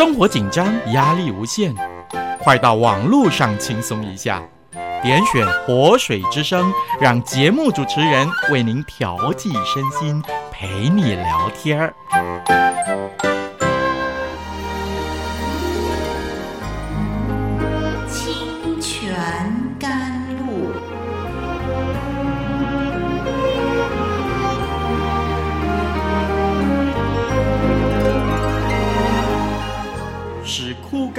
生活紧张，压力无限，快到网络上轻松一下，点选活水之声，让节目主持人为您调剂身心，陪你聊天儿。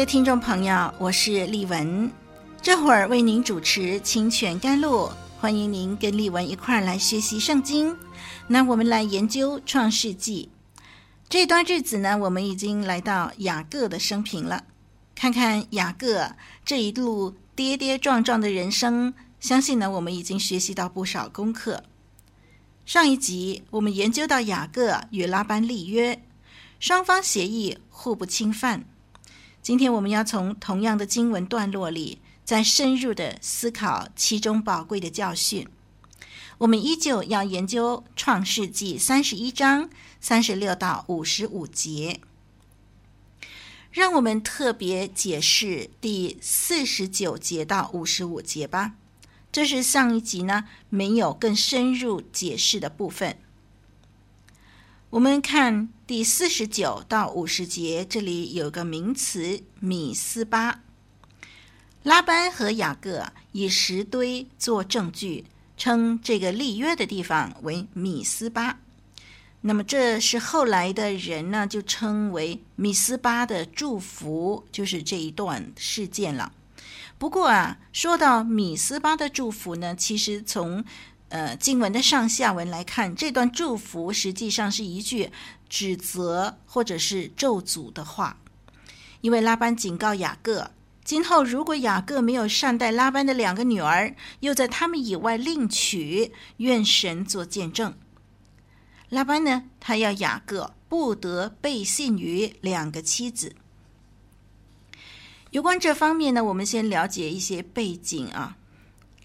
的听众朋友，我是丽文，这会儿为您主持《清泉甘露》，欢迎您跟丽文一块儿来学习圣经。那我们来研究创世纪。这段日子呢，我们已经来到雅各的生平了，看看雅各这一路跌跌撞撞的人生，相信呢，我们已经学习到不少功课。上一集我们研究到雅各与拉班立约，双方协议互不侵犯。今天我们要从同样的经文段落里，再深入的思考其中宝贵的教训。我们依旧要研究创世纪三十一章三十六到五十五节。让我们特别解释第四十九节到五十五节吧。这是上一集呢没有更深入解释的部分。我们看第四十九到五十节，这里有个名词“米斯巴”。拉班和雅各以石堆做证据，称这个立约的地方为米斯巴。那么这是后来的人呢，就称为米斯巴的祝福，就是这一段事件了。不过啊，说到米斯巴的祝福呢，其实从呃，经文的上下文来看，这段祝福实际上是一句指责或者是咒诅的话，因为拉班警告雅各，今后如果雅各没有善待拉班的两个女儿，又在他们以外另娶，愿神做见证。拉班呢，他要雅各不得背信于两个妻子。有关这方面呢，我们先了解一些背景啊。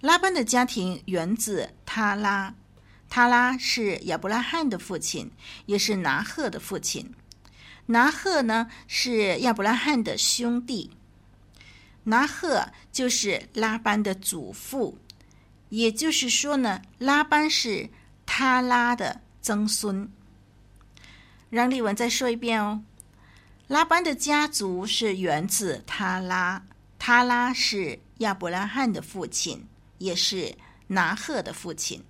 拉班的家庭源自他拉，他拉是亚伯拉罕的父亲，也是拿鹤的父亲。拿鹤呢是亚伯拉罕的兄弟，拿鹤就是拉班的祖父，也就是说呢，拉班是他拉的曾孙。让丽文再说一遍哦，拉班的家族是源自他拉，他拉是亚伯拉罕的父亲。也是拿鹤的父亲，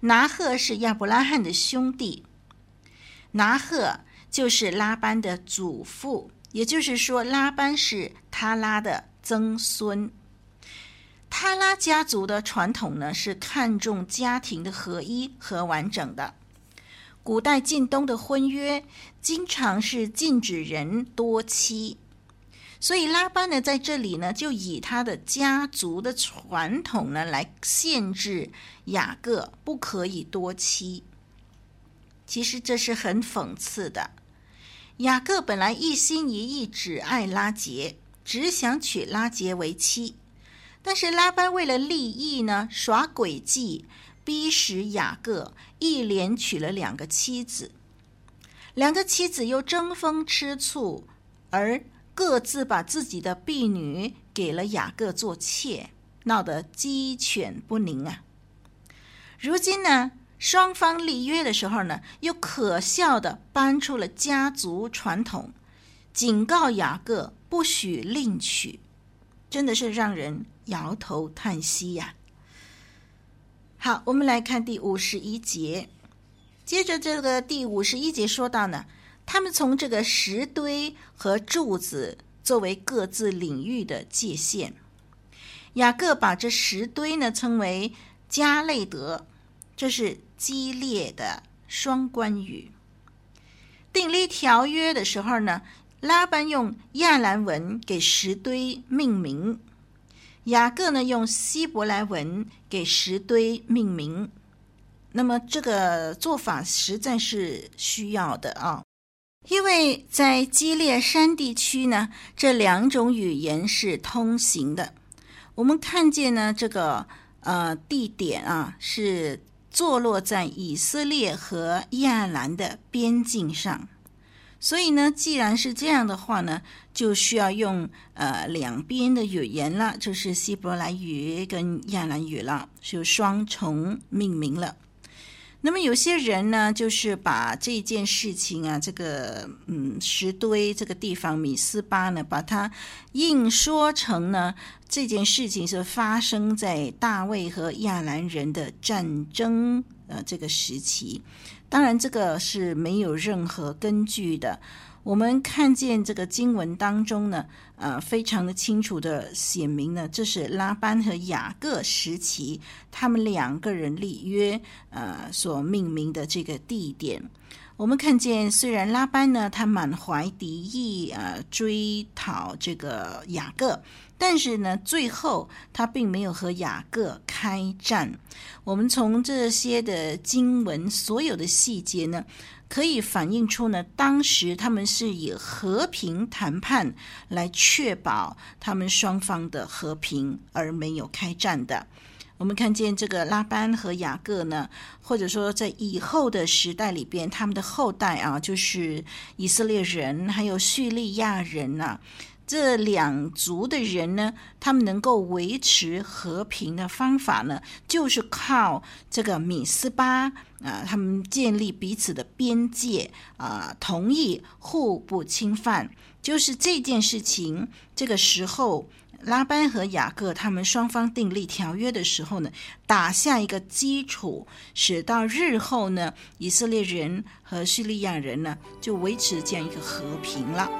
拿鹤是亚伯拉罕的兄弟，拿鹤就是拉班的祖父，也就是说，拉班是他拉的曾孙。他拉家族的传统呢，是看重家庭的合一和完整的。古代近东的婚约经常是禁止人多妻。所以拉班呢，在这里呢，就以他的家族的传统呢，来限制雅各不可以多妻。其实这是很讽刺的。雅各本来一心一意只爱拉杰，只想娶拉杰为妻，但是拉班为了利益呢，耍诡计，逼使雅各一连娶了两个妻子，两个妻子又争风吃醋，而。各自把自己的婢女给了雅各做妾，闹得鸡犬不宁啊！如今呢，双方立约的时候呢，又可笑地搬出了家族传统，警告雅各不许另娶，真的是让人摇头叹息呀、好，我们来看第五十一节，接着这个第五十一节说到呢。他们从这个石堆和柱子作为各自领域的界限。雅各把这石堆呢称为迦勒德，这是激烈的双关语。订立条约的时候呢，拉班用亚兰文给石堆命名，雅各呢用希伯来文给石堆命名。那么这个做法实在是需要的啊，因为在基列山地区呢，这两种语言是通行的。我们看见呢，这个呃地点啊是坐落在以色列和亚兰的边境上，所以呢，既然是这样的话呢，就需要用呃两边的语言了，就是希伯来语跟亚兰语了，就双重命名了。那么有些人呢，就是把这件事情啊，这个嗯石堆这个地方米斯巴呢，把它硬说成呢，这件事情是发生在大卫和亚兰人的战争呃这个时期，当然这个是没有任何根据的。我们看见这个经文当中呢，呃，非常的清楚的写明呢，这是拉班和雅各时期他们两个人立约呃所命名的这个地点。我们看见，虽然拉班呢他满怀敌意呃追讨这个雅各，但是呢最后他并没有和雅各开战。我们从这些的经文所有的细节呢，可以反映出呢，当时他们是以和平谈判来确保他们双方的和平，而没有开战的。我们看见这个拉班和雅各呢，或者说在以后的时代里边，他们的后代啊，就是以色列人还有叙利亚人呐、啊。这两族的人呢，他们能够维持和平的方法呢，就是靠这个米斯巴啊，他们建立彼此的边界啊，同意互不侵犯。就是这件事情，这个时候拉班和雅各他们双方订立条约的时候呢，打下一个基础，使到日后呢，以色列人和叙利亚人呢，就维持这样一个和平了。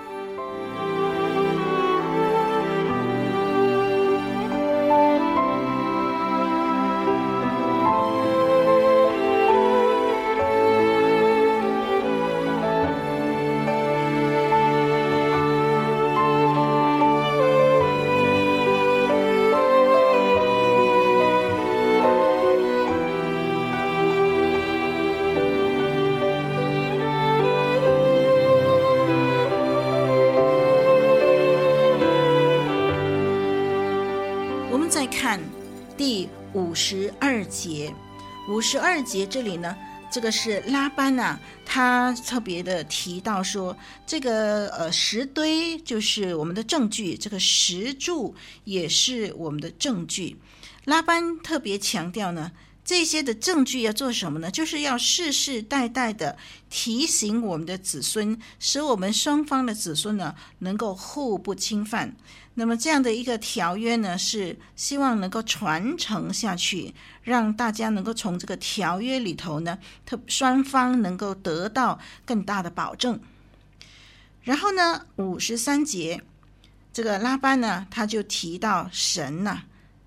第五十二节，五十二节这里呢，这个是拉班呐、他特别的提到说，这个呃石堆就是我们的证据，这个石柱也是我们的证据。拉班特别强调呢，这些的证据要做什么呢？就是要世世代代的提醒我们的子孙，使我们双方的子孙呢能够互不侵犯。那么这样的一个条约呢，是希望能够传承下去，让大家能够从这个条约里头呢，特双方能够得到更大的保证。然后呢，五十三节，这个拉班呢，他就提到神呐、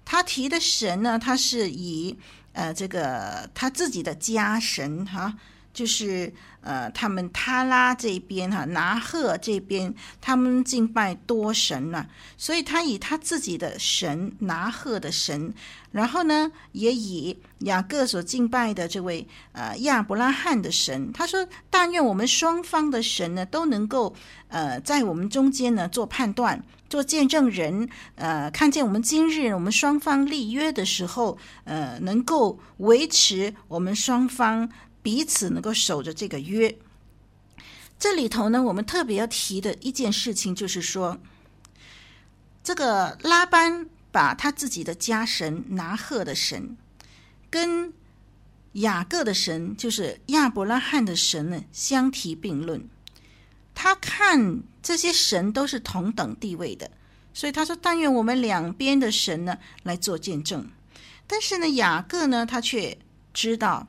他提的神呢，他是以呃这个他自己的家神哈。就是呃，他们他拉这边哈，拿鹤这边，他们敬拜多神了，所以他以他自己的神拿鹤的神，然后呢，也以雅各所敬拜的这位呃亚伯拉罕的神，他说：但愿我们双方的神呢，都能够呃在我们中间呢做判断、做见证人，呃，看见我们今日我们双方立约的时候，呃，能够维持我们双方。彼此能够守着这个约，这里头呢，我们特别要提的一件事情就是说，这个拉班把他自己的家神拿鹤的神，跟雅各的神，就是亚伯拉罕的神呢相提并论。他看这些神都是同等地位的，所以他说：“但愿我们两边的神呢来做见证。”但是呢，雅各呢，他却知道。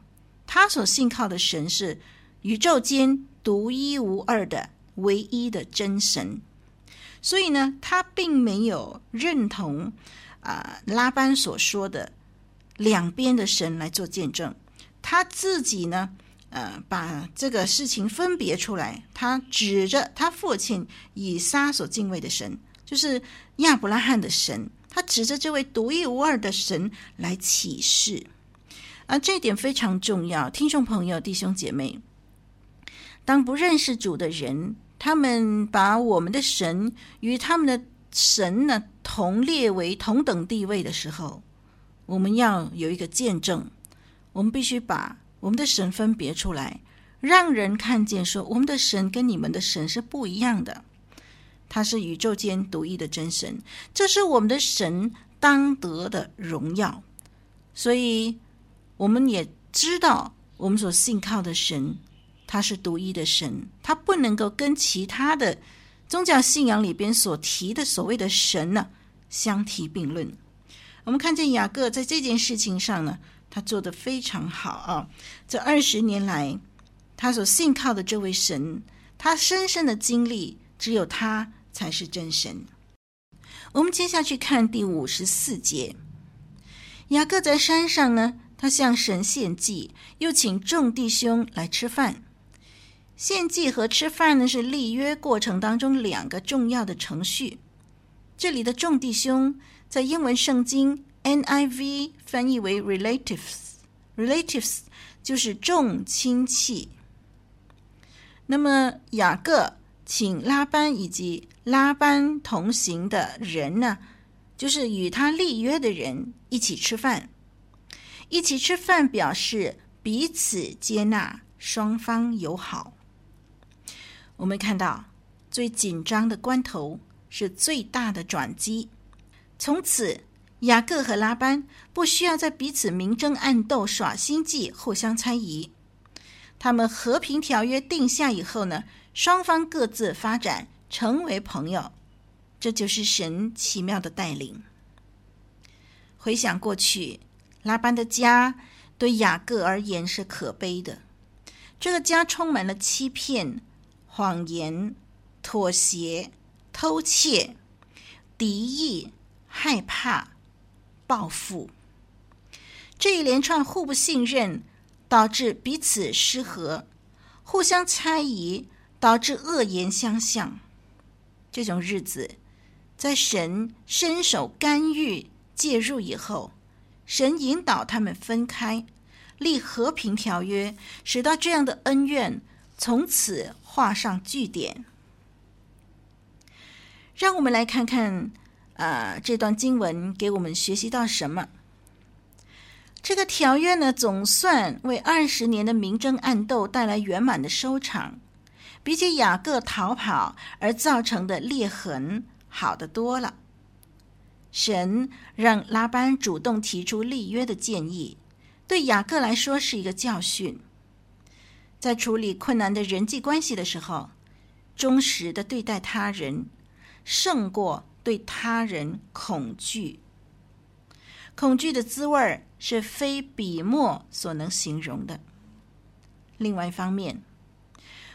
他所信靠的神是宇宙间独一无二的唯一的真神，所以呢，他并没有认同啊、拉班所说的两边的神来做见证。他自己呢，呃，把这个事情分别出来。他指着他父亲以撒所敬畏的神，就是亚伯拉罕的神，他指着这位独一无二的神来启示。啊，这一点非常重要，听众朋友、弟兄姐妹，当不认识主的人，他们把我们的神与他们的神呢同列为同等地位的时候，我们要有一个见证，我们必须把我们的神分别出来，让人看见说，我们的神跟你们的神是不一样的，他是宇宙间独一的真神，这是我们的神当得的荣耀。所以，我们也知道，我们所信靠的神，他是独一的神，他不能够跟其他的宗教信仰里边所提的所谓的神呢相提并论。我们看见雅各在这件事情上呢，他做的非常好啊！这二十年来，他所信靠的这位神，他深深的经历，只有他才是真神。我们接下去看第五十四节，雅各在山上呢，他向神献祭，又请众弟兄来吃饭。献祭和吃饭呢，是立约过程当中两个重要的程序。这里的众弟兄。在英文圣经 NIV 翻译为 relatives，relatives 就是众亲戚。那么雅各请拉班以及拉班同行的人呢，就是与他立约的人一起吃饭，一起吃饭表示彼此接纳，双方友好。我们看到最紧张的关头是最大的转机。从此，雅各和拉班不需要在彼此明争暗斗、耍心计、互相猜疑。他们和平条约定下以后呢，双方各自发展，成为朋友。这就是神奇妙的带领。回想过去，拉班的家对雅各而言是可悲的。这个家充满了欺骗、谎言、妥协、偷窃、敌意。害怕、报复，这一连串互不信任，导致彼此失和；互相猜疑，导致恶言相向。这种日子，在神伸手干预、介入以后，神引导他们分开，立和平条约，使到这样的恩怨从此画上句点。让我们来看看。啊，这段经文给我们学习到什么？这个条约呢，总算为二十年的明争暗斗带来圆满的收场，比起雅各逃跑而造成的裂痕好得多了。神让拉班主动提出立约的建议，对雅各来说是一个教训。在处理困难的人际关系的时候，忠实的对待他人，胜过。对他人恐惧，恐惧的滋味是非笔墨所能形容的。另外一方面，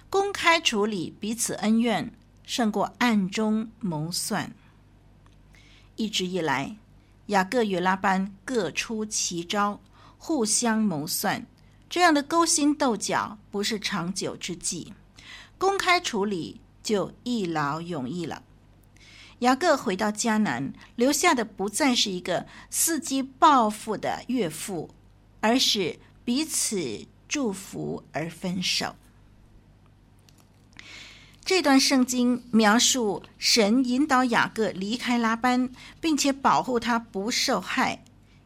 公开处理彼此恩怨，胜过暗中谋算。一直以来，雅各与拉班各出奇招，互相谋算，这样的勾心斗角不是长久之计。公开处理就一劳永逸了。雅各回到迦南，留下的不再是一个伺机报复的岳父，而是彼此祝福而分手。这段圣经描述神引导雅各离开拉班，并且保护他不受害。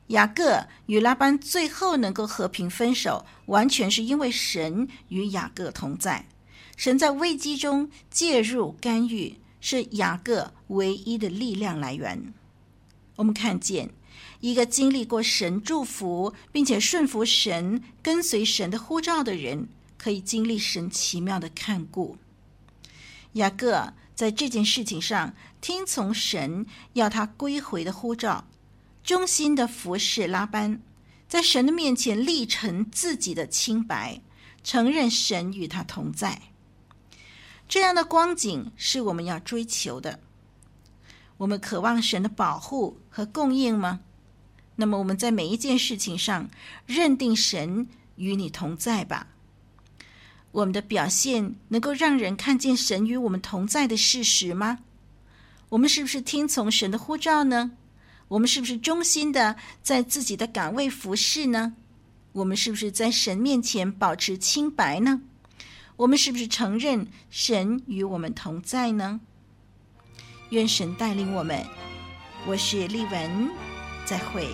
雅各与拉班最后能够和平分手，完全是因为神与雅各同在，神在危机中介入干预。是雅各唯一的力量来源。我们看见一个经历过神祝福，并且顺服神、跟随神的呼召的人，可以经历神奇妙的看顾。雅各在这件事情上听从神要他归回的呼召，忠心的服侍拉班，在神的面前立陈自己的清白，承认神与他同在。这样的光景是我们要追求的。我们渴望神的保护和供应吗？那么我们在每一件事情上认定神与你同在吧。我们的表现能够让人看见神与我们同在的事实吗？我们是不是听从神的呼召呢？我们是不是忠心的在自己的岗位服侍呢？我们是不是在神面前保持清白呢？我们是不是承认神与我们同在呢？愿神带领我们。我是丽文，再会。